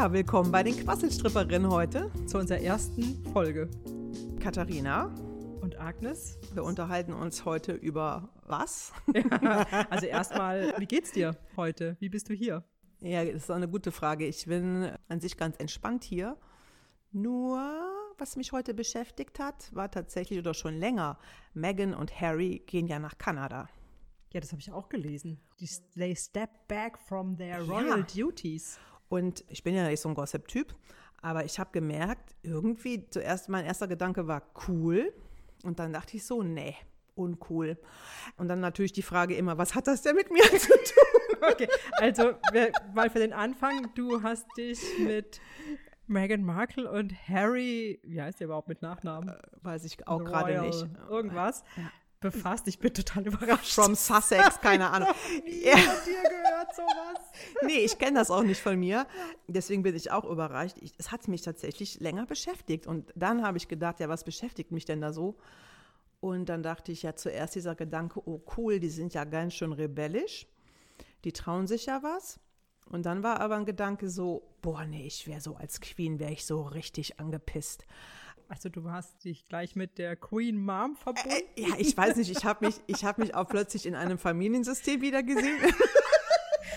Ja, willkommen bei den Quasselstripperinnen heute. zu unserer ersten Folge. Katharina, Und Agnes? wir unterhalten uns heute über was? Also erstmal, wie geht's dir heute? Wie bist du hier? Ja, das ist eine gute Frage. Ich bin an sich ganz entspannt hier. Nur, was mich heute beschäftigt hat, war tatsächlich oder schon länger, Meghan und Harry gehen ja nach Kanada. Ja, das habe ich auch gelesen. Die, they step back from their Ja. royal duties. Und ich bin ja nicht so ein Gossip-Typ, aber ich habe gemerkt, irgendwie zuerst mein erster Gedanke war cool. Und dann dachte ich so, nee, uncool. Und dann natürlich die Frage immer, was hat das denn mit mir zu tun? Okay, also mal für den Anfang, du hast dich mit Meghan Markle und Harry, wie heißt der überhaupt mit Nachnamen? Weiß ich auch gerade nicht. Irgendwas befasst. Ich bin total überrascht. From Sussex, keine Ahnung. Ja, Von dir gehört sowas. nee, ich kenne das auch nicht von mir. Deswegen bin ich auch überrascht. Ich, es hat mich tatsächlich länger beschäftigt. Und dann habe ich gedacht, ja, was beschäftigt mich denn da so? Und dann dachte ich ja zuerst dieser Gedanke, oh cool, die sind ja ganz schön rebellisch. Die trauen sich ja was. Und dann war aber ein Gedanke so, boah, nee, ich wäre so als Queen, wäre ich so richtig angepisst. Also du hast dich gleich mit der Queen Mom verbunden? Äh, ja, ich weiß nicht, ich habe mich, ich hab mich auch plötzlich in einem Familiensystem wieder gesehen.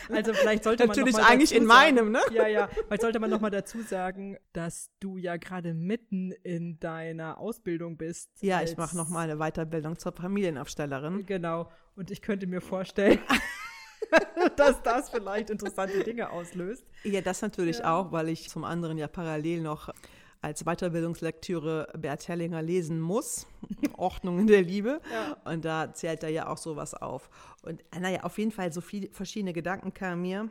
Also vielleicht sollte man Natürlich eigentlich in sagen, meinem, ne? Ja, ja. Vielleicht sollte man noch mal dazu sagen, dass du ja gerade mitten in deiner Ausbildung bist. Ja, ich mache noch mal eine Weiterbildung zur Familienaufstellerin. Genau. Und ich könnte mir vorstellen, dass das vielleicht interessante Dinge auslöst. Ja, das natürlich auch, weil ich zum anderen ja parallel noch als Weiterbildungslektüre Bert Hellinger lesen muss, Ordnungen der Liebe. Ja. Und da zählt er ja auch sowas auf. Und naja, auf jeden Fall so viele verschiedene Gedanken kamen mir.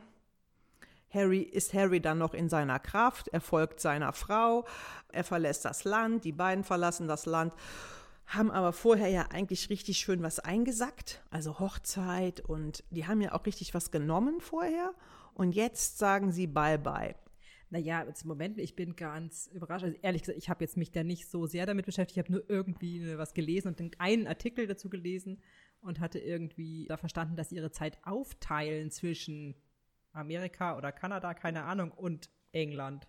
Harry, ist Harry dann noch in seiner Kraft? Er folgt seiner Frau, er verlässt das Land, die beiden verlassen das Land, haben aber vorher ja eigentlich richtig schön was eingesackt, also Hochzeit und die haben ja auch richtig was genommen vorher. Und jetzt sagen sie Bye-bye. Naja, im Moment, ich bin ganz überrascht. Also ehrlich gesagt, ich habe jetzt mich da nicht so sehr damit beschäftigt. Ich habe nur irgendwie äh, was gelesen und einen Artikel dazu gelesen und hatte irgendwie da verstanden, dass sie ihre Zeit aufteilen zwischen Amerika oder Kanada, keine Ahnung, und England.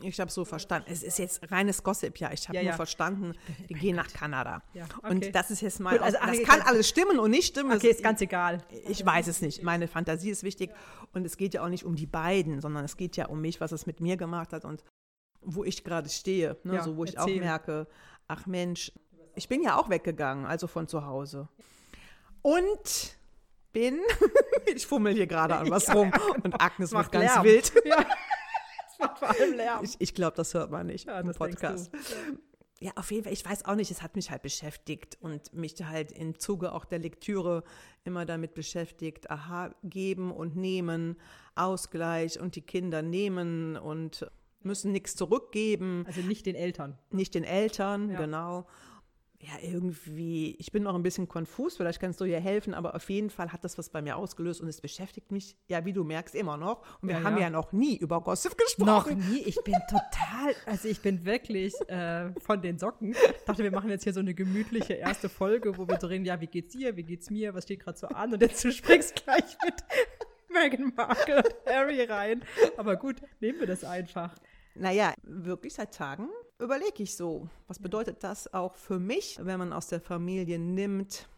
Ich habe so verstanden. Es ist jetzt reines Gossip, ja. Ich habe Ja, nur ja. verstanden, die gehen nach Kanada. Ja, okay. Und das ist jetzt mal, Gut, also, das kann alles stimmen und nicht stimmen. Okay, Es ist ganz egal. Ich weiß es nicht. Meine Fantasie ist wichtig. Und es geht ja auch nicht um die beiden, sondern es geht ja um mich, was es mit mir gemacht hat und wo ich gerade stehe. Ne? So, wo ich erzähl. auch merke, ach Mensch, ich bin ja auch weggegangen, also von zu Hause. Und bin, ich fummel hier gerade an was rum und Agnes Macht ganz wild. Ja. Vor allem Lärm. Ich, ich glaube, das hört man nicht Ja, im Podcast. Ja, auf jeden Fall. Ich weiß auch nicht, es hat mich halt beschäftigt und mich halt im Zuge auch der Lektüre immer damit beschäftigt, aha, geben und nehmen, Ausgleich und die Kinder nehmen und müssen nichts zurückgeben, Also nicht den Eltern. nicht den Eltern, Ja. genau. Ja, irgendwie, ich bin noch ein bisschen konfus, vielleicht kannst du hier helfen, aber auf jeden Fall hat das was bei mir ausgelöst und es beschäftigt mich, ja, wie du merkst, immer noch. Und wir Ja, haben ja. ja. noch nie über Gossip Noch gesprochen. nie. Ich bin total, also ich bin wirklich äh, von den Socken. Ich dachte, wir machen jetzt hier so eine gemütliche erste Folge, wo wir so reden, ja, wie geht's dir, wie geht's mir, was steht gerade so an? Und jetzt du springst gleich mit Meghan Markle und Harry rein. Aber gut, nehmen wir das einfach. Naja, wirklich seit Tagen überlege ich so, was bedeutet das auch für mich, wenn man aus der Familie nimmt?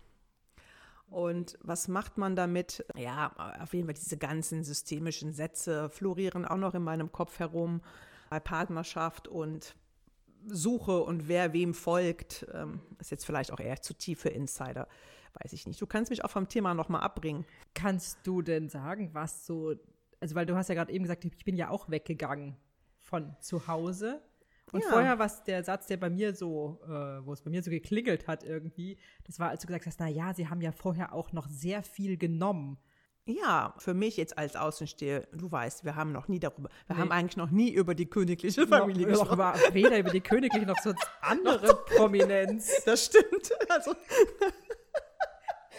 Und was macht man damit? Ja, auf jeden Fall diese ganzen systemischen Sätze florieren auch noch in meinem Kopf herum bei Partnerschaft und Suche und wer wem folgt. Ähm, ist jetzt vielleicht auch eher zu tief für Insider, weiß ich nicht. Du kannst mich auch vom Thema nochmal abbringen. Kannst du denn sagen, was so, also weil du hast ja gerade eben gesagt, ich bin ja auch weggegangen von zu Hause. Und Ja. vorher, was der Satz, der bei mir so, äh, wo es bei mir so geklingelt hat irgendwie, das war, als du gesagt hast, na ja, sie haben ja vorher auch noch sehr viel genommen. Ja, für mich jetzt als Außensteher, du weißt, wir haben noch nie darüber, wir Nee. haben eigentlich noch nie über die königliche Familie noch, noch gesprochen. über, weder über die Königliche noch sonst andere Prominenz. Das stimmt. Also,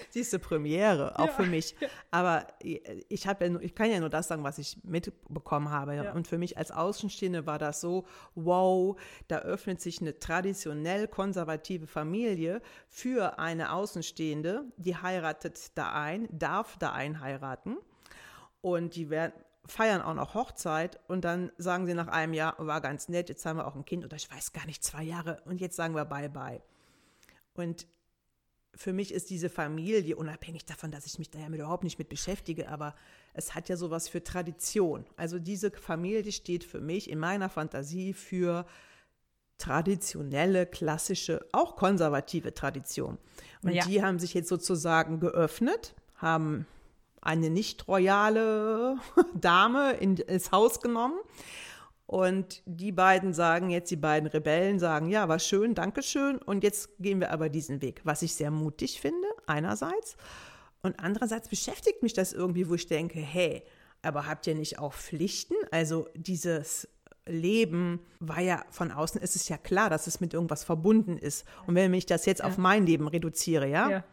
siehste Premiere, auch Ja. für mich. Aber ich, habe ja nur, ich kann ja nur das sagen, was ich mitbekommen habe. Ja. Und für mich als Außenstehende war das so, wow, da öffnet sich eine traditionell konservative Familie für eine Außenstehende, die heiratet da ein, darf da einheiraten. Und die werden feiern auch noch Hochzeit und dann sagen sie nach einem Jahr, war ganz nett, jetzt haben wir auch ein Kind oder ich weiß gar nicht, zwei Jahre und jetzt sagen wir bye bye. Und für mich ist diese Familie, unabhängig davon, dass ich mich da ja überhaupt nicht mit beschäftige, aber es hat ja sowas für Tradition. Also diese Familie steht für mich in meiner Fantasie für traditionelle, klassische, auch konservative Tradition. Und ja. die haben sich jetzt sozusagen geöffnet, haben eine nicht royale Dame in, ins Haus genommen. Und die beiden sagen jetzt, die beiden Rebellen sagen, ja, war schön, Dankeschön. Und jetzt gehen wir aber diesen Weg, was ich sehr mutig finde, einerseits. Und andererseits beschäftigt mich das irgendwie, wo ich denke, hey, aber habt ihr nicht auch Pflichten? Also dieses Leben war ja von außen, ist es ja klar, dass es mit irgendwas verbunden ist. Und wenn ich das jetzt ja. auf mein Leben reduziere, ja, ja,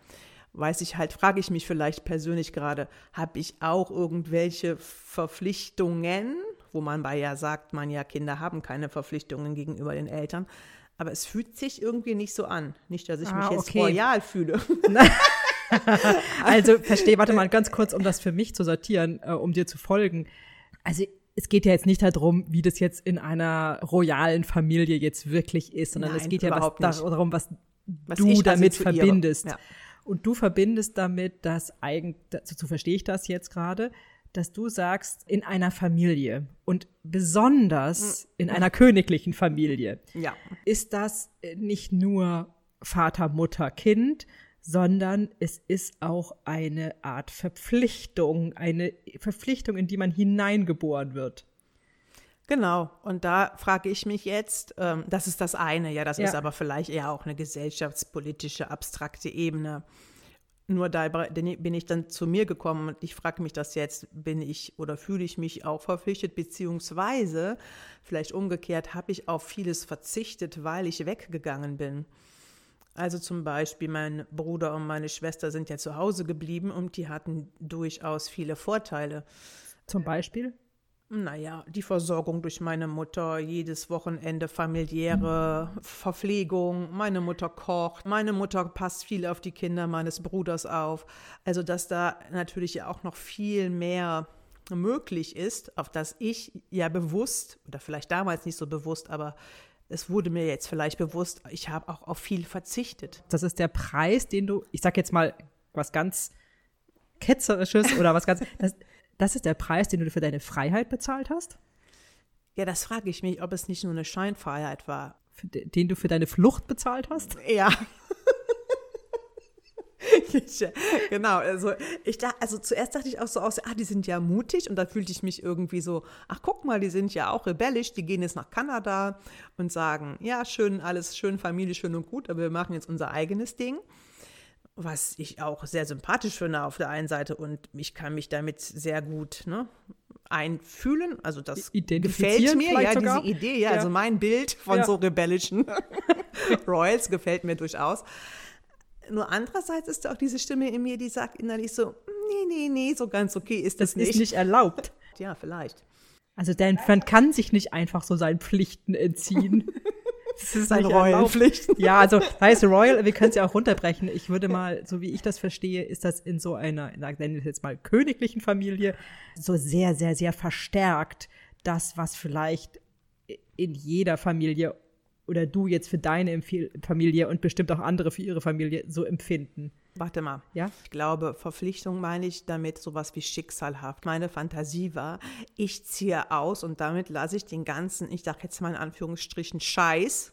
weiß ich halt, frage ich mich vielleicht persönlich gerade, habe ich auch irgendwelche Verpflichtungen, wo man bei ja sagt, man ja, Kinder haben keine Verpflichtungen gegenüber den Eltern. Aber es fühlt sich irgendwie nicht so an. Nicht, dass ich ah, mich jetzt okay. royal fühle. also verstehe, warte mal ganz kurz, um das für mich zu sortieren, äh, um dir zu folgen. Also es geht ja jetzt nicht darum, wie das jetzt in einer royalen Familie jetzt wirklich ist, sondern Nein, es geht ja was, darum, was, was du damit verbindest. Ja. Und du verbindest damit, dass eigentlich, so verstehe ich das jetzt gerade, dass du sagst, in einer Familie und besonders mhm. in einer königlichen Familie ja. ist das nicht nur Vater, Mutter, Kind, sondern es ist auch eine Art Verpflichtung, eine Verpflichtung, in die man hineingeboren wird. Genau, und da frage ich mich jetzt, ähm, das ist das eine, ja, das ja. ist aber vielleicht eher auch eine gesellschaftspolitische, abstrakte Ebene. Nur da bin ich dann zu mir gekommen und ich frage mich das jetzt, bin ich oder fühle ich mich auch verpflichtet, beziehungsweise vielleicht umgekehrt, habe ich auf vieles verzichtet, weil ich weggegangen bin. Also zum Beispiel mein Bruder und meine Schwester sind ja zu Hause geblieben und die hatten durchaus viele Vorteile. Zum Beispiel? Naja, die Versorgung durch meine Mutter, jedes Wochenende familiäre Verpflegung, meine Mutter kocht, meine Mutter passt viel auf die Kinder meines Bruders auf. Also, dass da natürlich ja auch noch viel mehr möglich ist, auf das ich ja bewusst, oder vielleicht damals nicht so bewusst, aber es wurde mir jetzt vielleicht bewusst, ich habe auch auf viel verzichtet. Das ist der Preis, den du, ich sag jetzt mal was ganz ketzerisches oder was ganz, das, das ist der Preis, den du für deine Freiheit bezahlt hast? Ja, das frage ich mich, ob es nicht nur eine Scheinfreiheit war. den du für deine Flucht bezahlt hast? Ja. genau, also ich dachte, also zuerst dachte ich auch so aus, ah, die sind ja mutig und da fühlte ich mich irgendwie so, ach guck mal, die sind ja auch rebellisch, die gehen jetzt nach Kanada und sagen, ja, schön, alles schön, Familie, schön und gut, aber wir machen jetzt unser eigenes Ding was ich auch sehr sympathisch finde auf der einen Seite und ich kann mich damit sehr gut ne, einfühlen. Also das gefällt mir, ja, sogar. diese Idee, ja, ja, also mein Bild von ja. so rebellischen Royals gefällt mir durchaus. Nur andererseits ist auch diese Stimme in mir, die sagt innerlich so, nee, nee, nee, so ganz okay ist das, das nicht. ist nicht erlaubt. Ja, vielleicht. Also denn man kann sich nicht einfach so seinen Pflichten entziehen. Das ist eine Royal-Pflicht. Ja, also heißt Royal, wir können es ja auch runterbrechen. Ich würde mal, so wie ich das verstehe, ist das in so einer, nennen wir jetzt mal königlichen Familie, so sehr, sehr, sehr verstärkt. Das, was vielleicht in jeder Familie oder du jetzt für deine Familie und bestimmt auch andere für ihre Familie so empfinden. Warte mal. Ja? Ich glaube, Verpflichtung meine ich damit sowas wie schicksalhaft. Meine Fantasie war, ich ziehe aus und damit lasse ich den ganzen, ich sage jetzt mal in Anführungsstrichen, Scheiß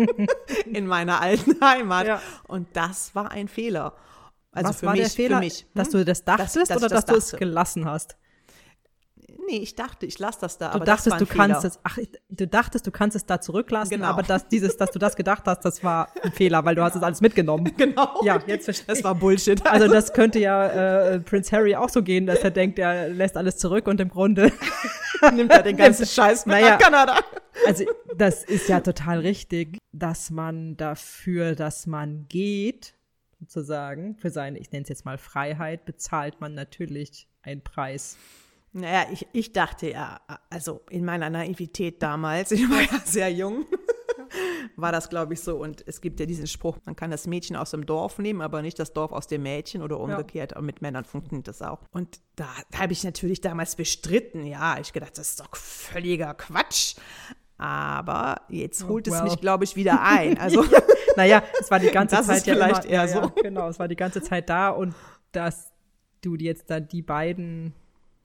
in meiner alten Heimat. Ja. Und das war ein Fehler. Also Was für war mich, der Fehler, mich, hm? dass du das dachtest dass, dass oder dass das du es gelassen hast? Nee, ich dachte, ich lasse das da. Du dachtest, du kannst es, ach, du dachtest, du kannst es da zurücklassen, genau. aber das, dieses, dass du das gedacht hast, das war ein Fehler, weil du hast es alles mitgenommen. Genau. Ja, jetzt verstehe Das war Bullshit. Also das könnte ja äh, Prince Harry auch so gehen, dass er denkt, er lässt alles zurück und im Grunde nimmt er den ganzen Scheiß mit naja, nach Kanada. Also das ist ja total richtig, dass man dafür, dass man geht, sozusagen, für seine, ich nenne es jetzt mal Freiheit, bezahlt man natürlich einen Preis. Naja, ich, ich dachte ja, also in meiner Naivität damals, ich war ja sehr jung, war das, glaube ich, so. Und es gibt ja diesen Spruch, man kann das Mädchen aus dem Dorf nehmen, aber nicht das Dorf aus dem Mädchen oder umgekehrt. Ja. Aber mit Männern funktioniert das auch. Und da habe ich natürlich damals bestritten. Ja, ich gedacht, das ist doch völliger Quatsch. Aber jetzt oh, holt oh, well. es mich, glaube ich, wieder ein. Also, naja, es war die ganze das Zeit ist ja vielleicht immer, eher ja, so. genau, es war die ganze Zeit da und dass du jetzt da die beiden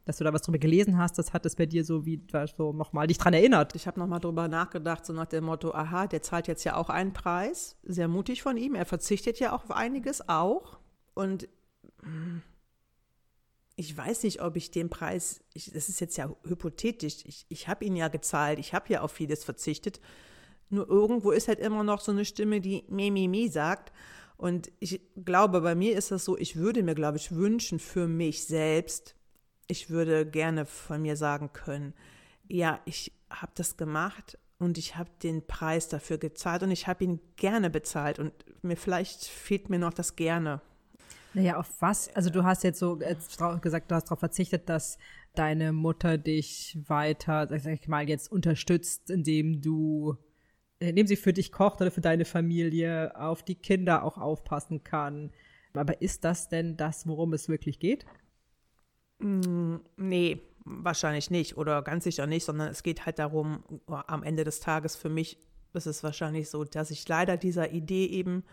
dass du da was drüber gelesen hast, das hat es bei dir so wie so nochmal dich dran erinnert. Ich habe nochmal drüber nachgedacht, so nach dem Motto, aha, der zahlt jetzt ja auch einen Preis. Sehr mutig von ihm. Er verzichtet ja auf einiges auch. Und hm, ich weiß nicht, ob ich den Preis, ich, das ist jetzt ja hypothetisch, ich, ich habe ihn ja gezahlt, ich habe ja auf vieles verzichtet. Nur irgendwo ist halt immer noch so eine Stimme, die mi, mi, mi sagt. Und ich glaube, bei mir ist das so, ich würde mir, glaube ich, wünschen für mich selbst, ich würde gerne von mir sagen können, ja, ich habe das gemacht und ich habe den Preis dafür gezahlt und ich habe ihn gerne bezahlt und mir vielleicht fehlt mir noch das gerne. Naja, auf was? Also du hast jetzt so jetzt gesagt, du hast darauf verzichtet, dass deine Mutter dich weiter, sag ich mal, jetzt unterstützt, indem du, indem sie für dich kocht oder für deine Familie, auf die Kinder auch aufpassen kann. Aber ist das denn das, worum es wirklich geht? Mm, nee, wahrscheinlich nicht oder ganz sicher nicht, sondern es geht halt darum, am Ende des Tages für mich ist es wahrscheinlich so, dass ich leider dieser Idee eben,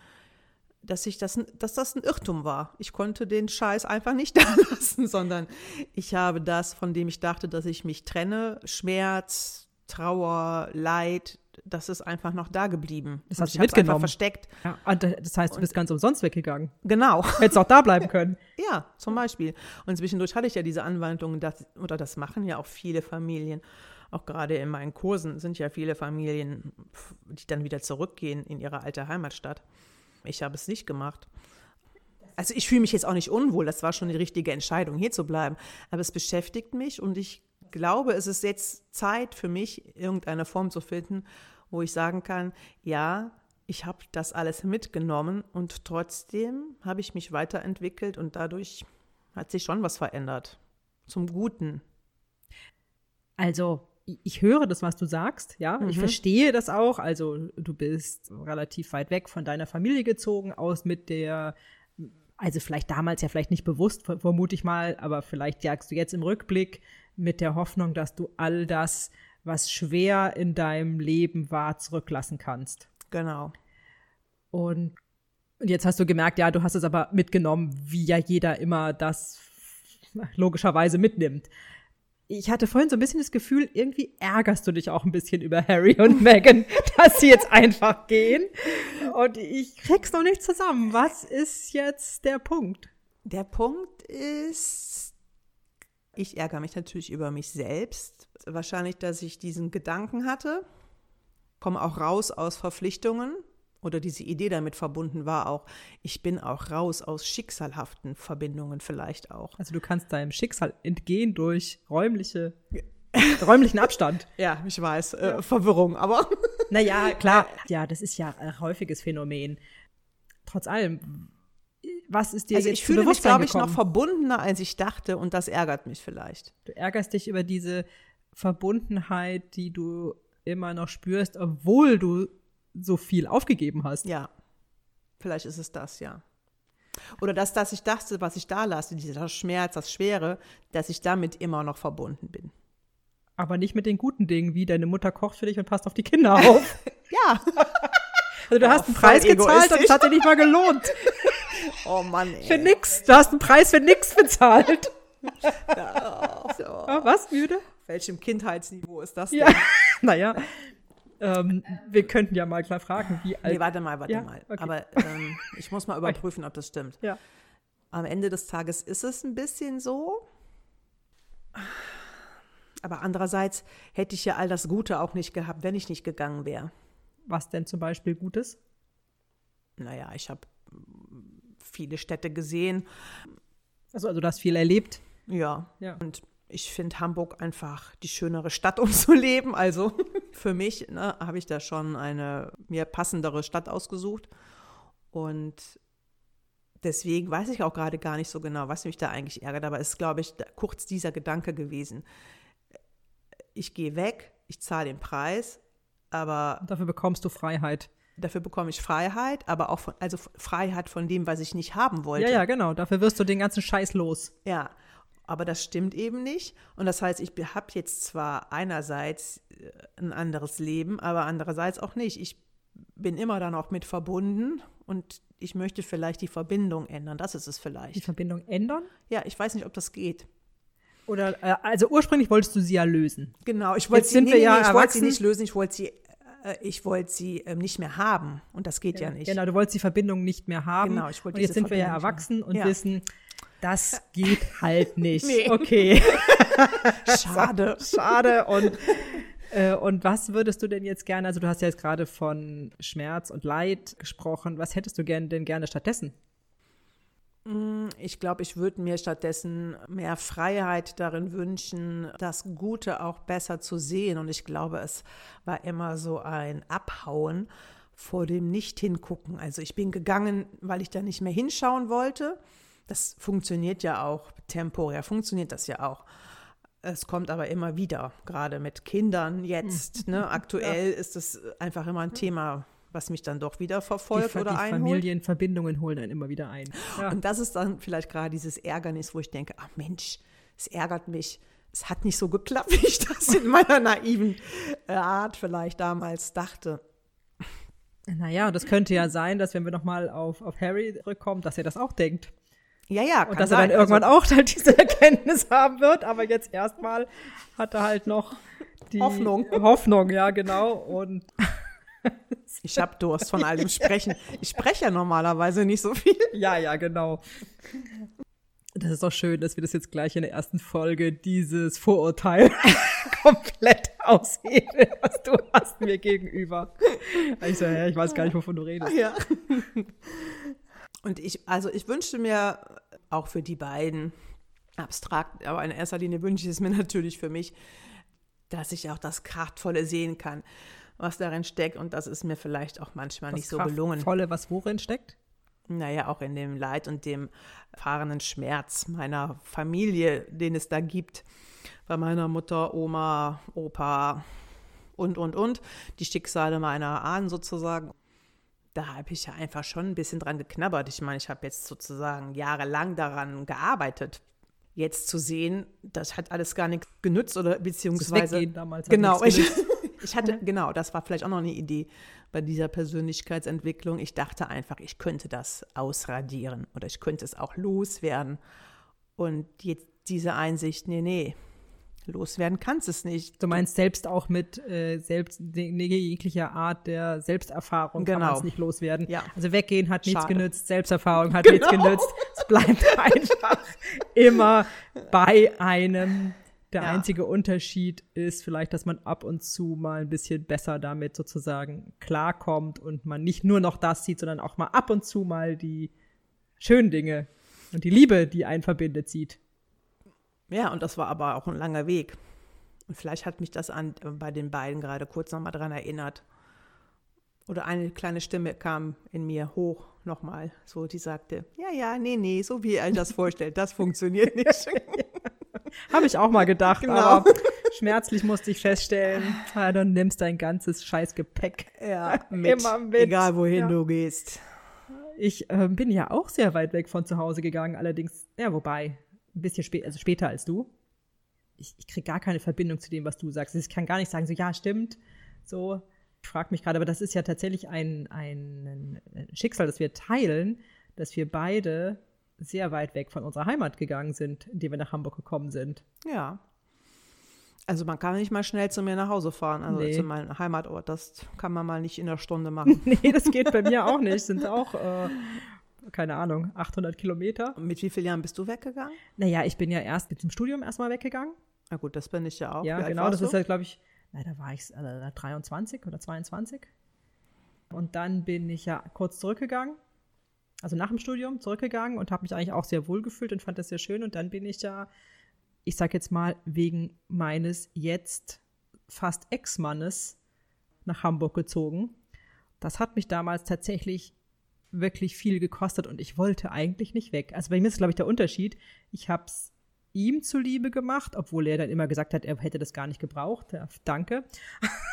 dass ich das, dass das ein Irrtum war. Ich konnte den Scheiß einfach nicht da lassen, sondern ich habe das, von dem ich dachte, dass ich mich trenne, Schmerz, Trauer, Leid, das ist einfach noch da geblieben. Das hast du mitgenommen. versteckt. Ja, das heißt, du bist ganz umsonst weggegangen. Genau. Hättest auch da bleiben können. ja, zum Beispiel. Und zwischendurch hatte ich ja diese Anwandlungen, dass, oder das machen ja auch viele Familien. Auch gerade in meinen Kursen sind ja viele Familien, die dann wieder zurückgehen in ihre alte Heimatstadt. Ich habe es nicht gemacht. Also ich fühle mich jetzt auch nicht unwohl, das war schon die richtige Entscheidung, hier zu bleiben. Aber es beschäftigt mich und ich glaube, es ist jetzt Zeit für mich, irgendeine Form zu finden, wo ich sagen kann, ja, ich habe das alles mitgenommen und trotzdem habe ich mich weiterentwickelt und dadurch hat sich schon was verändert. Zum Guten. Also, ich höre das, was du sagst, ja. Mhm. Ich verstehe das auch. Also, du bist relativ weit weg von deiner Familie gezogen, aus mit der, also vielleicht damals ja vielleicht nicht bewusst, vermute ich mal, aber vielleicht jagst du jetzt im Rückblick mit der Hoffnung, dass du all das, was schwer in deinem Leben war, zurücklassen kannst. Genau. Und, und jetzt hast du gemerkt, ja, du hast es aber mitgenommen, wie ja jeder immer das logischerweise mitnimmt. Ich hatte vorhin so ein bisschen das Gefühl, irgendwie ärgerst du dich auch ein bisschen über Harry und Meghan, dass sie jetzt einfach gehen. Und ich krieg's noch nicht zusammen. Was ist jetzt der Punkt? Der Punkt ist, ich ärgere mich natürlich über mich selbst. Wahrscheinlich, dass ich diesen Gedanken hatte, komme auch raus aus Verpflichtungen oder diese Idee damit verbunden war auch, ich bin auch raus aus schicksalhaften Verbindungen vielleicht auch. Also du kannst deinem Schicksal entgehen durch räumliche, räumlichen Abstand. Ja, ich weiß, äh, Verwirrung, aber. naja, klar, ja, das ist ja ein häufiges Phänomen. Trotz allem, was ist dir also jetzt ich fühle mich, glaube ich, noch verbundener, als ich dachte und das ärgert mich vielleicht. Du ärgerst dich über diese Verbundenheit, die du immer noch spürst, obwohl du so viel aufgegeben hast. Ja, vielleicht ist es das, ja. Oder dass, dass ich dachte, was ich da lasse, dieser Schmerz, das Schwere, dass ich damit immer noch verbunden bin. Aber nicht mit den guten Dingen, wie deine Mutter kocht für dich und passt auf die Kinder auf. ja. Also du oh, hast einen Preis gezahlt und es hat dir nicht mal gelohnt. Oh Mann, ey. Für nix. Du hast einen Preis für nix bezahlt. Ja, so. oh, was, müde? Welchem Kindheitsniveau ist das denn? Ja, naja. Ähm, wir könnten ja mal klar fragen, wie alt. Nee, warte mal, warte ja? mal. Okay. Aber ähm, ich muss mal überprüfen, ob das stimmt. Ja. Am Ende des Tages ist es ein bisschen so. Aber andererseits hätte ich ja all das Gute auch nicht gehabt, wenn ich nicht gegangen wäre. Was denn zum Beispiel Gutes? Naja, ich habe viele Städte gesehen. Also, also du hast viel erlebt. Ja. ja. Und ich finde Hamburg einfach die schönere Stadt, um zu leben. Also für mich ne, habe ich da schon eine mir passendere Stadt ausgesucht. Und deswegen weiß ich auch gerade gar nicht so genau, was mich da eigentlich ärgert. Aber es ist, glaube ich, kurz dieser Gedanke gewesen. Ich gehe weg, ich zahle den Preis, aber Und dafür bekommst du Freiheit. Dafür bekomme ich Freiheit, aber auch von, also Freiheit von dem, was ich nicht haben wollte. Ja, ja, genau. Dafür wirst du den ganzen Scheiß los. Ja, aber das stimmt eben nicht. Und das heißt, ich habe jetzt zwar einerseits äh, ein anderes Leben, aber andererseits auch nicht. Ich bin immer dann auch mit verbunden und ich möchte vielleicht die Verbindung ändern. Das ist es Die vielleicht. Verbindung ändern? Ja, ich weiß nicht, ob das geht. Oder, äh, also ursprünglich wolltest du sie ja lösen. Genau, ich wollte Jetzt sie, sind nee, wir nee, ja nee, ich wollte sie nicht lösen, ich wollte sie, ich wollte sie ähm, nicht mehr haben. Und das geht ja, nicht. Genau, du wolltest die Verbindung nicht mehr haben. Genau, ich wollte Und jetzt sind wir ja Verbindung erwachsen und Ja. wissen, das geht halt nicht. Nee. Okay. Schade. Schade. Und, äh, und was würdest du denn jetzt gerne, also du hast ja jetzt gerade von Schmerz und Leid gesprochen, was hättest du gern, denn gerne stattdessen? Ich glaube, ich würde mir stattdessen mehr Freiheit darin wünschen, das Gute auch besser zu sehen. Und ich glaube, es war immer so ein Abhauen vor dem Nicht-Hingucken. Also ich bin gegangen, weil ich da nicht mehr hinschauen wollte. Das funktioniert ja auch, temporär funktioniert das ja auch. Es kommt aber immer wieder, gerade mit Kindern jetzt. Ne? Aktuell ist es einfach immer ein Thema, was mich dann doch wieder Die, verfolgt Fa- oder die einholt. Familienverbindungen holen einen immer wieder ein. Ja. Und das ist dann vielleicht gerade dieses Ärgernis, wo ich denke, ach Mensch, es ärgert mich. Es hat nicht so geklappt, wie ich das in meiner naiven äh, Art vielleicht damals dachte. Naja, das könnte ja sein, dass wenn wir nochmal auf, auf Harry zurückkommen, dass er das auch denkt. Ja, ja, Und kann dass er dann sein. irgendwann also, auch halt diese Erkenntnis haben wird. Aber jetzt erstmal hat er halt noch die Hoffnung. Hoffnung, ja, genau. Und Ich habe Durst von all dem Sprechen. Ich spreche ja normalerweise nicht so viel. ja, ja, genau. Das ist doch schön, dass wir das jetzt gleich in der ersten Folge dieses Vorurteil komplett aushebeln, was du hast mir gegenüber. Ich so, ja, ich weiß gar nicht, wovon du redest. Ja. Und ich, also ich wünschte mir auch für die beiden, abstrakt, aber in erster Linie wünsche ich es mir natürlich für mich, dass ich auch das Kraftvolle sehen kann, was darin steckt. Und das ist mir vielleicht auch manchmal nicht so gelungen. Volle, was worin steckt? Naja, auch in dem Leid und dem erfahrenen Schmerz meiner Familie, den es da gibt. Bei meiner Mutter, Oma, Opa und, und, und. Die Schicksale meiner Ahnen sozusagen. Da habe ich ja einfach schon ein bisschen dran geknabbert. Ich meine, ich habe jetzt sozusagen jahrelang daran gearbeitet. Jetzt zu sehen, das hat alles gar nichts genützt oder Das beziehungsweise. Weggehen damals. Genau, ich. Ich hatte, genau, das war vielleicht auch noch eine Idee bei dieser Persönlichkeitsentwicklung. Ich dachte einfach, ich könnte das ausradieren oder ich könnte es auch loswerden. Und jetzt diese Einsicht, nee, nee, loswerden kannst es nicht. Du meinst selbst auch mit äh, selbst jeglicher Art der Selbsterfahrung kann Genau. man es nicht loswerden. Ja. Also weggehen hat nichts Schade. genützt, Selbsterfahrung hat nichts genützt. Es bleibt einfach immer bei einem. Der Ja. einzige Unterschied ist vielleicht, dass man ab und zu mal ein bisschen besser damit sozusagen klarkommt und man nicht nur noch das sieht, sondern auch mal ab und zu mal die schönen Dinge und die Liebe, die einen verbindet, sieht. Ja, und das war aber auch ein langer Weg. Und vielleicht hat mich das an, bei den beiden gerade kurz nochmal dran erinnert. Oder eine kleine Stimme kam in mir hoch nochmal, so die sagte, ja, ja, nee, nee, so wie er das vorstellt, das funktioniert nicht. Habe ich auch mal gedacht, Genau. aber schmerzlich musste ich feststellen, ja, dann nimmst dein ganzes Scheißgepäck. ja, mit, Immer mit. egal wohin Ja. du gehst. Ich ähm, bin ja auch sehr weit weg von zu Hause gegangen, allerdings, ja, wobei, ein bisschen spä also später als du. Ich, ich kriege gar keine Verbindung zu dem, was du sagst. Ich kann gar nicht sagen, so, ja, stimmt, so. Ich frage mich gerade, aber das ist ja tatsächlich ein, ein Schicksal, das wir teilen, dass wir beide sehr weit weg von unserer Heimat gegangen sind, indem wir nach Hamburg gekommen sind. Ja. Also man kann nicht mal schnell zu mir nach Hause fahren, also Nee. zu meinem Heimatort. Das kann man mal nicht in einer Stunde machen. Nee, das geht bei mir auch nicht. Sind auch, äh, keine Ahnung, 800 Kilometer. Mit wie vielen Jahren bist du weggegangen? Naja, ich bin ja erst mit dem Studium erstmal weggegangen. Na gut, das bin ich ja auch. ja, genau. Das du? ist ja, glaube ich, na, da war ich äh, 23 oder 22. Und dann bin ich ja kurz zurückgegangen. Also nach dem Studium zurückgegangen und habe mich eigentlich auch sehr wohl gefühlt und fand das sehr schön. Und dann bin ich ja, ich sag jetzt mal, wegen meines jetzt fast Ex-Mannes nach Hamburg gezogen. Das hat mich damals tatsächlich wirklich viel gekostet und ich wollte eigentlich nicht weg. Also bei mir ist, glaube ich, der Unterschied. Ich habe es ihm zuliebe gemacht, obwohl er dann immer gesagt hat, er hätte das gar nicht gebraucht. Ja, danke.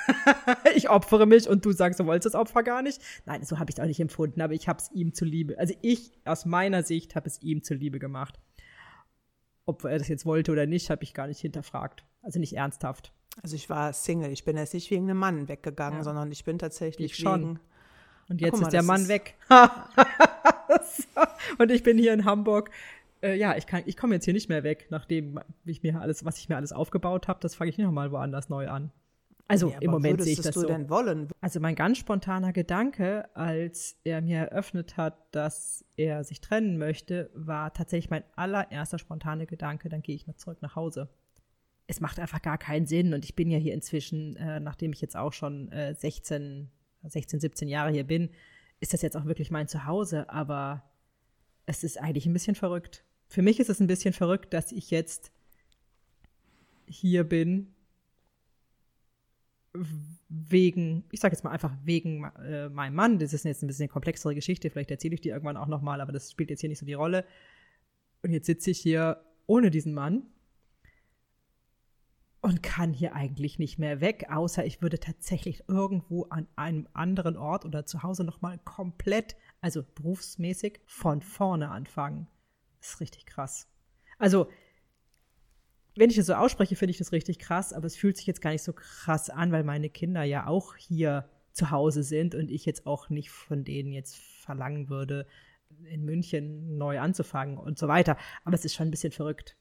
ich opfere mich und du sagst, du wolltest das Opfer gar nicht. Nein, so habe ich es auch nicht empfunden, aber ich habe es ihm zuliebe. Also ich aus meiner Sicht habe es ihm zuliebe gemacht. Ob er das jetzt wollte oder nicht, habe ich gar nicht hinterfragt. Also nicht ernsthaft. Also ich war Single. Ich bin jetzt nicht wegen einem Mann weggegangen, ja. sondern ich bin tatsächlich ich schon. wegen. Und jetzt mal, ist der Mann ist weg. und ich bin hier in Hamburg äh, ja, ich kann, ich komme jetzt hier nicht mehr weg, nachdem ich mir alles, was ich mir alles aufgebaut habe, das fange ich nicht nochmal woanders neu an. Also ja, im Moment sehe ich das du so. denn wollen? Also mein ganz spontaner Gedanke, als er mir eröffnet hat, dass er sich trennen möchte, war tatsächlich mein allererster spontane Gedanke, dann gehe ich noch zurück nach Hause. Es macht einfach gar keinen Sinn und ich bin ja hier inzwischen, äh, nachdem ich jetzt auch schon äh, 16, 16, 17 Jahre hier bin, ist das jetzt auch wirklich mein Zuhause, aber es ist eigentlich ein bisschen verrückt für mich ist es ein bisschen verrückt, dass ich jetzt hier bin wegen, ich sage jetzt mal einfach wegen äh, meinem Mann. Das ist jetzt ein bisschen eine komplexere Geschichte. Vielleicht erzähle ich die irgendwann auch noch mal, aber das spielt jetzt hier nicht so die Rolle. Und jetzt sitze ich hier ohne diesen Mann und kann hier eigentlich nicht mehr weg, außer ich würde tatsächlich irgendwo an einem anderen Ort oder zu Hause noch mal komplett, also berufsmäßig von vorne anfangen. Das ist richtig krass. Also, wenn ich das so ausspreche, finde ich das richtig krass, aber es fühlt sich jetzt gar nicht so krass an, weil meine Kinder ja auch hier zu Hause sind und ich jetzt auch nicht von denen jetzt verlangen würde, in München neu anzufangen und so weiter. Aber es ist schon ein bisschen verrückt.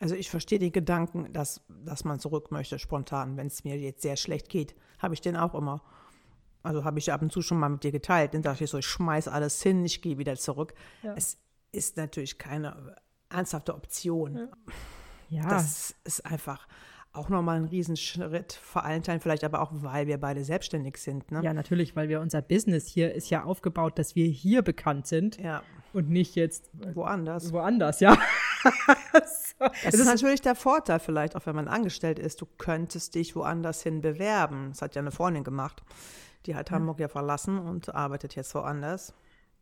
Also ich verstehe den Gedanken, dass, dass man zurück möchte, spontan, wenn es mir jetzt sehr schlecht geht. Habe ich den auch immer. Also habe ich ab und zu schon mal mit dir geteilt. Dann dachte ich so, ich schmeiß alles hin, ich gehe wieder zurück. Ja. Es ist natürlich keine ernsthafte Option. Ja. Das ist einfach auch nochmal ein Riesenschritt, vor allen Teilen vielleicht aber auch, weil wir beide selbstständig sind. Ne? Ja, natürlich, weil wir unser Business hier ist ja aufgebaut, dass wir hier bekannt sind ja. und nicht jetzt woanders. Woanders, ja. Das ist natürlich der Vorteil vielleicht, auch wenn man angestellt ist, du könntest dich woanders hin bewerben. Das hat ja eine Freundin gemacht. Die hat Hamburg ja verlassen und arbeitet jetzt woanders.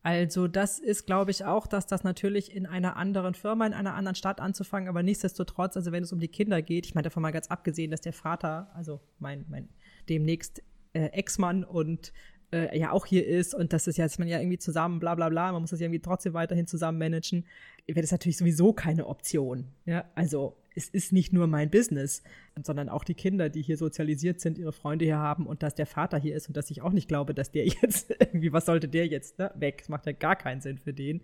Also das ist, glaube ich, auch, dass das natürlich in einer anderen Firma, in einer anderen Stadt anzufangen, aber nichtsdestotrotz, also wenn es um die Kinder geht, ich meine davon mal ganz abgesehen, dass der Vater, also mein, mein demnächst äh, Ex-Mann und äh, ja auch hier ist und das ist ja, ist man ja irgendwie zusammen, bla bla bla, man muss das ja irgendwie trotzdem weiterhin zusammen managen, wäre das natürlich sowieso keine Option. Ja, also es ist nicht nur mein Business, sondern auch die Kinder, die hier sozialisiert sind, ihre Freunde hier haben und dass der Vater hier ist und dass ich auch nicht glaube, dass der jetzt irgendwie, was sollte der jetzt ne, weg? Das macht ja gar keinen Sinn für den.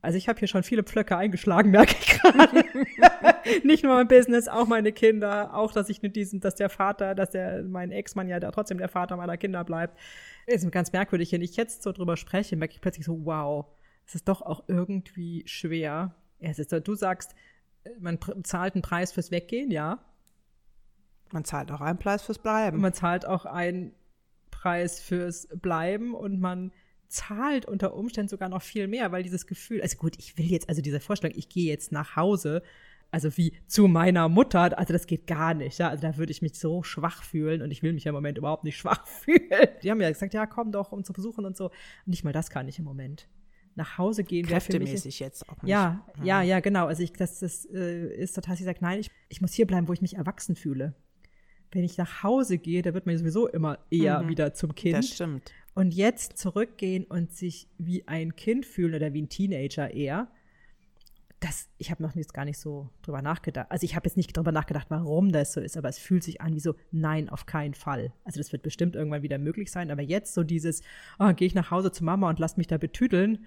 Also ich habe hier schon viele Pflöcke eingeschlagen, merke ich gerade. nicht nur mein Business, auch meine Kinder, auch dass ich mit diesem, dass der Vater, dass der mein Ex-Mann ja da trotzdem der Vater meiner Kinder bleibt. Ist ganz merkwürdig, wenn ich jetzt so drüber spreche, merke ich plötzlich so, wow, es ist doch auch irgendwie schwer. Es ist, du sagst, man zahlt einen Preis fürs Weggehen, ja. Man zahlt auch einen Preis fürs Bleiben. Man zahlt auch einen Preis fürs Bleiben und man zahlt unter Umständen sogar noch viel mehr, weil dieses Gefühl, also gut, ich will jetzt, also dieser Vorschlag, ich gehe jetzt nach Hause, also wie zu meiner Mutter, also das geht gar nicht, ja, also da würde ich mich so schwach fühlen und ich will mich ja im Moment überhaupt nicht schwach fühlen. Die haben ja gesagt, ja, komm doch, um zu besuchen und so. Und nicht mal das kann ich im Moment nach Hause gehen mich. jetzt auch nicht. Ja, mhm. ja, ja, genau. Also ich, das, das äh, ist total, ich sage, nein, ich, ich muss hier bleiben, wo ich mich erwachsen fühle. Wenn ich nach Hause gehe, da wird man sowieso immer eher mhm. wieder zum Kind. Das stimmt. Und jetzt zurückgehen und sich wie ein Kind fühlen oder wie ein Teenager eher, das, ich habe noch jetzt gar nicht so drüber nachgedacht. Also ich habe jetzt nicht drüber nachgedacht, warum das so ist, aber es fühlt sich an wie so, nein, auf keinen Fall. Also das wird bestimmt irgendwann wieder möglich sein, aber jetzt so dieses, oh, gehe ich nach Hause zu Mama und lass mich da betüdeln,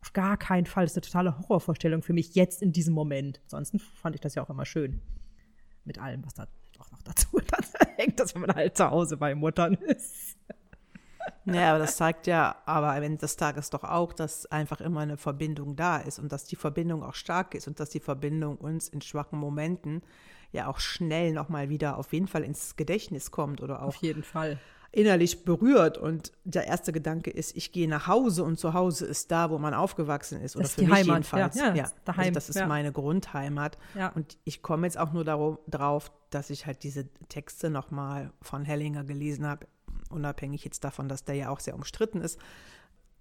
auf gar keinen Fall. Das ist eine totale Horrorvorstellung für mich jetzt in diesem Moment. Ansonsten fand ich das ja auch immer schön. Mit allem, was da auch noch dazu hängt, dass man halt zu Hause bei Muttern ist. Ja, aber das zeigt ja aber am Ende des Tages doch auch, dass einfach immer eine Verbindung da ist und dass die Verbindung auch stark ist und dass die Verbindung uns in schwachen Momenten ja auch schnell nochmal wieder auf jeden Fall ins Gedächtnis kommt oder auch. Auf jeden Fall innerlich berührt und der erste Gedanke ist, ich gehe nach Hause und zu Hause ist da, wo man aufgewachsen ist. Oder das ist für die mich Heimat. jedenfalls. Ja, ja, ja. Daheim. Also das ist ja. meine Grundheimat. Ja. Und ich komme jetzt auch nur darauf, dass ich halt diese Texte nochmal von Hellinger gelesen habe, unabhängig jetzt davon, dass der ja auch sehr umstritten ist.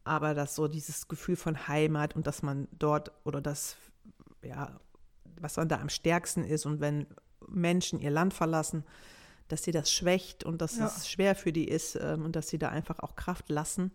Aber dass so dieses Gefühl von Heimat und dass man dort oder dass ja was dann da am stärksten ist. Und wenn Menschen ihr Land verlassen, dass sie das schwächt und dass Ja. es schwer für die ist ähm, und dass sie da einfach auch Kraft lassen.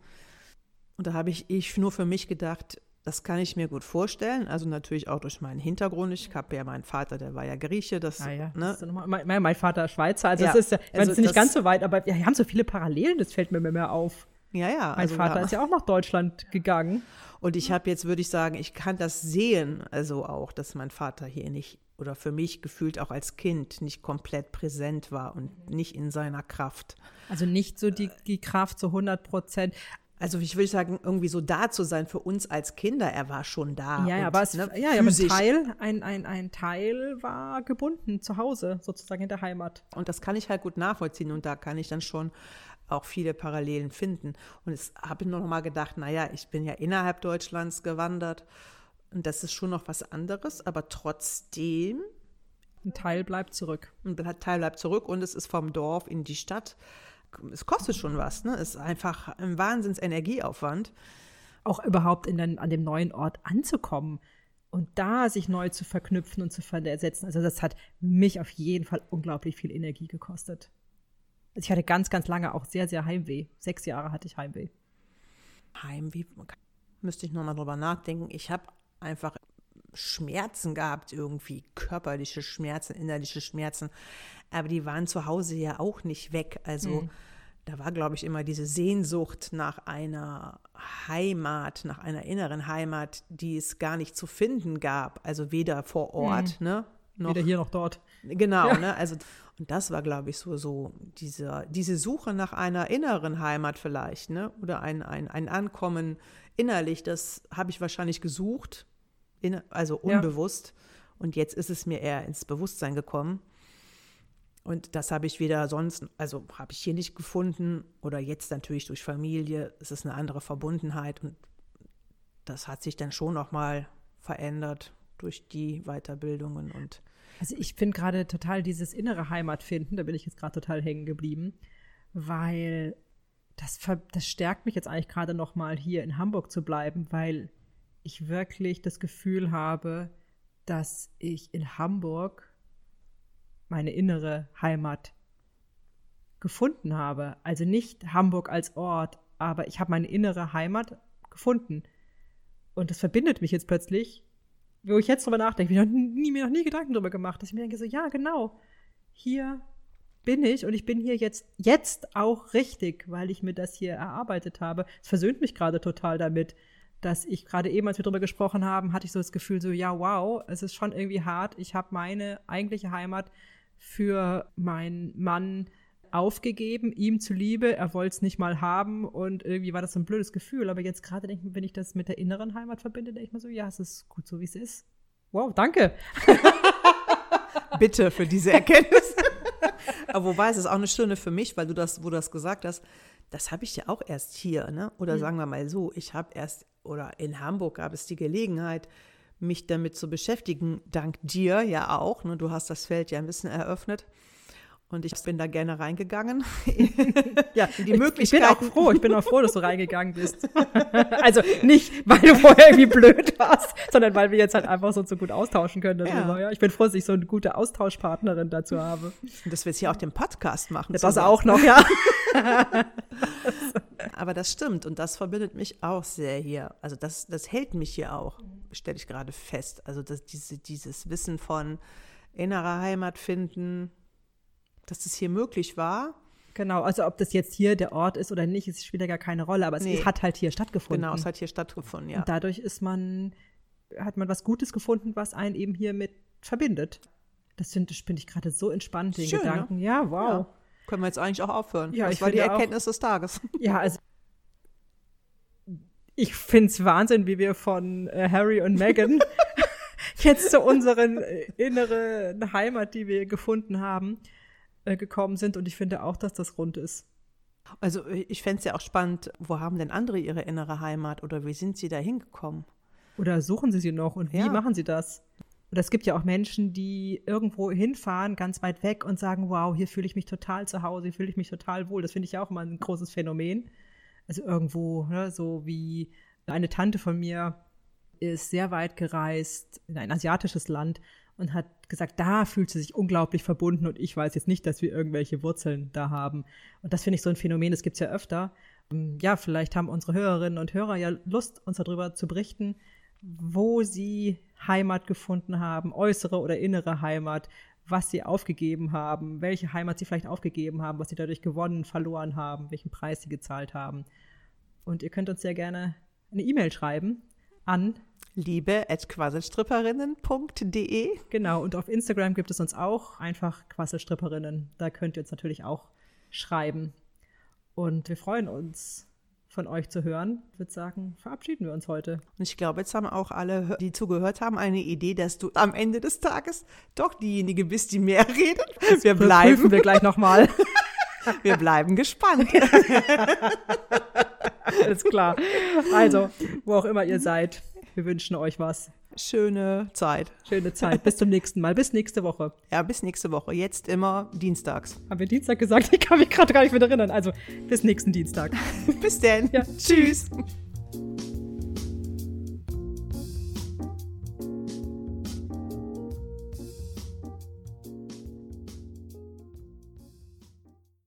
Und da habe ich, ich nur für mich gedacht, das kann ich mir gut vorstellen. Also natürlich auch durch meinen Hintergrund. Ich habe ja meinen Vater, der war ja Grieche. Das, Ah, ja. ne? Das mal- mein, mein Vater Schweizer, also Ja, es ist ja, ich meine, also ist nicht das- ganz so weit, aber wir haben so viele Parallelen, das fällt mir immer mehr auf. ja, ja. Mein also Vater wir- ist ja auch nach Deutschland gegangen. Und ich habe jetzt, würde ich sagen, ich kann das sehen, also auch, dass mein Vater hier nicht oder für mich gefühlt auch als Kind nicht komplett präsent war und nicht in seiner Kraft. Also nicht so die, die Kraft zu 100 Prozent. Also ich würde sagen, irgendwie so da zu sein für uns als Kinder, er war schon da. Ja, und, aber, es, ne, ja, ja, aber ein. Teil, ein, ein, ein Teil war gebunden zu Hause, sozusagen in der Heimat. Und das kann ich halt gut nachvollziehen und da kann ich dann schon auch viele Parallelen finden. Und jetzt habe ich noch mal gedacht, naja, ich bin ja innerhalb Deutschlands gewandert und das ist schon noch was anderes, aber trotzdem Ein Teil bleibt zurück. ein Teil bleibt zurück und es ist vom Dorf in die Stadt. Es kostet schon was, ne? Es ist einfach ein Wahnsinns Energieaufwand. Auch überhaupt in den, an dem neuen Ort anzukommen und da sich neu zu verknüpfen und zu versetzen. Also das hat mich auf jeden Fall unglaublich viel Energie gekostet. Also ich hatte ganz, ganz lange auch sehr, sehr Heimweh. Sechs Jahre hatte ich Heimweh. Heimweh, müsste ich nochmal drüber nachdenken. Ich habe einfach Schmerzen gehabt, irgendwie körperliche Schmerzen, innerliche Schmerzen. Aber die waren zu Hause ja auch nicht weg. Also da war, glaube ich, immer diese Sehnsucht nach einer Heimat, nach einer inneren Heimat, die es gar nicht zu finden gab. Also weder vor Ort, ne? Noch Weder hier noch dort. Genau, ne? Also, und das war, glaube ich, so, so diese, diese Suche nach einer inneren Heimat vielleicht, ne? Oder ein, ein, ein Ankommen innerlich, das habe ich wahrscheinlich gesucht, in, also Ja. unbewusst. Und jetzt ist es mir eher ins Bewusstsein gekommen. Und das habe ich wieder sonst, also habe ich hier nicht gefunden. Oder jetzt natürlich durch Familie. Es ist eine andere Verbundenheit. Und das hat sich dann schon nochmal verändert durch die Weiterbildungen und Also ich finde gerade total dieses innere Heimat finden, da bin ich jetzt gerade total hängen geblieben, weil das, das stärkt mich jetzt eigentlich gerade noch mal hier in Hamburg zu bleiben, weil ich wirklich das Gefühl habe, dass ich in Hamburg meine innere Heimat gefunden habe. Also nicht Hamburg als Ort, aber ich habe meine innere Heimat gefunden. Und das verbindet mich jetzt plötzlich wo ich jetzt drüber nachdenke, ich habe mir noch nie Gedanken drüber gemacht, dass ich mir denke, so, ja, genau, hier bin ich und ich bin hier jetzt, jetzt auch richtig, weil ich mir das hier erarbeitet habe. Es versöhnt mich gerade total damit, dass ich gerade eben, als wir drüber gesprochen haben, hatte ich so das Gefühl, so, ja, wow, es ist schon irgendwie hart. Ich habe meine eigentliche Heimat für meinen Mann aufgegeben, ihm zuliebe, er wollte es nicht mal haben und irgendwie war das so ein blödes Gefühl. Aber jetzt gerade denke ich, wenn ich das mit der inneren Heimat verbinde, denke ich mir so, ja, es ist gut so, wie es ist. Wow, danke. Bitte für diese Erkenntnis. Aber wobei es ist auch eine Stunde für mich, weil du das, wo du das gesagt hast, das habe ich ja auch erst hier, ne? Oder sagen wir mal so, ich habe erst, oder in Hamburg gab es die Gelegenheit, mich damit zu beschäftigen, dank dir ja auch. Ne? Du hast das Feld ja ein bisschen eröffnet. Und ich bin da gerne reingegangen. Ja, die ich, ich bin auch froh, ich bin auch froh, dass du reingegangen bist. also nicht, weil du vorher irgendwie blöd warst, sondern weil wir jetzt halt einfach so, so gut austauschen können. Ja. Ja. Ich bin froh, dass ich so eine gute Austauschpartnerin dazu habe. Und dass wir jetzt hier auch den Podcast machen. Das zusammen. auch noch, ja. Aber das stimmt und das verbindet mich auch sehr hier. Also das, das hält mich hier auch, stelle ich gerade fest. Also das, diese, dieses Wissen von innerer Heimat finden, dass es hier möglich war. Genau, also ob das jetzt hier der Ort ist oder nicht, es spielt ja gar keine Rolle, aber es Nee. hat halt hier stattgefunden. Genau, es hat hier stattgefunden, ja. Und dadurch ist man, hat man was Gutes gefunden, was einen eben hier mit verbindet. Das finde find ich gerade so entspannt, den Schön, ne? Gedanken. Ja, wow. Ja. Können wir jetzt eigentlich auch aufhören. Ja, das ich war die finde auch. Erkenntnis des Tages. Ja, also ich finde es Wahnsinn, wie wir von äh, Harry und Meghan jetzt zu unseren äh, inneren Heimat, die wir gefunden haben, äh, gekommen sind. Und ich finde auch, dass das rund ist. Also ich fände es ja auch spannend, wo haben denn andere ihre innere Heimat oder wie sind sie da hingekommen? Oder suchen sie sie noch und wie Ja. machen sie das? Oder es gibt ja auch Menschen, die irgendwo hinfahren, ganz weit weg und sagen, wow, hier fühle ich mich total zu Hause, hier fühle ich mich total wohl. Das finde ich ja auch immer ein großes Phänomen. Also irgendwo, ne, so wie eine Tante von mir ist sehr weit gereist in ein asiatisches Land und hat gesagt, da fühlt sie sich unglaublich verbunden und ich weiß jetzt nicht, dass wir irgendwelche Wurzeln da haben. Und das finde ich so ein Phänomen, das gibt es ja öfter. Ähm, ja, vielleicht haben unsere Hörerinnen und Hörer ja Lust, uns darüber zu berichten, wo sie Heimat gefunden haben, äußere oder innere Heimat, was sie aufgegeben haben, welche Heimat sie vielleicht aufgegeben haben, was sie dadurch gewonnen, verloren haben, welchen Preis sie gezahlt haben. Und ihr könnt uns sehr gerne eine E-Mail schreiben an liebe.quasselstripperinnen.de. Genau, und auf Instagram gibt es uns auch einfach Quasselstripperinnen. Da könnt ihr uns natürlich auch schreiben. Und wir freuen uns, von euch zu hören. Ich würde sagen, verabschieden wir uns heute. Und ich glaube, jetzt haben auch alle, die zugehört haben, eine Idee, dass du am Ende des Tages doch diejenige bist, die mehr redet. Das wir bleiben. Prüfen wir gleich nochmal. wir bleiben gespannt. Alles klar. Also, wo auch immer ihr seid, wir wünschen euch was. Schöne Zeit. Schöne Zeit. Bis zum nächsten Mal. Bis nächste Woche. Ja, bis nächste Woche. Jetzt immer dienstags. Haben wir Dienstag gesagt? Ich kann mich gerade gar nicht mehr erinnern. Also bis nächsten Dienstag. bis dann. Ja. Tschüss.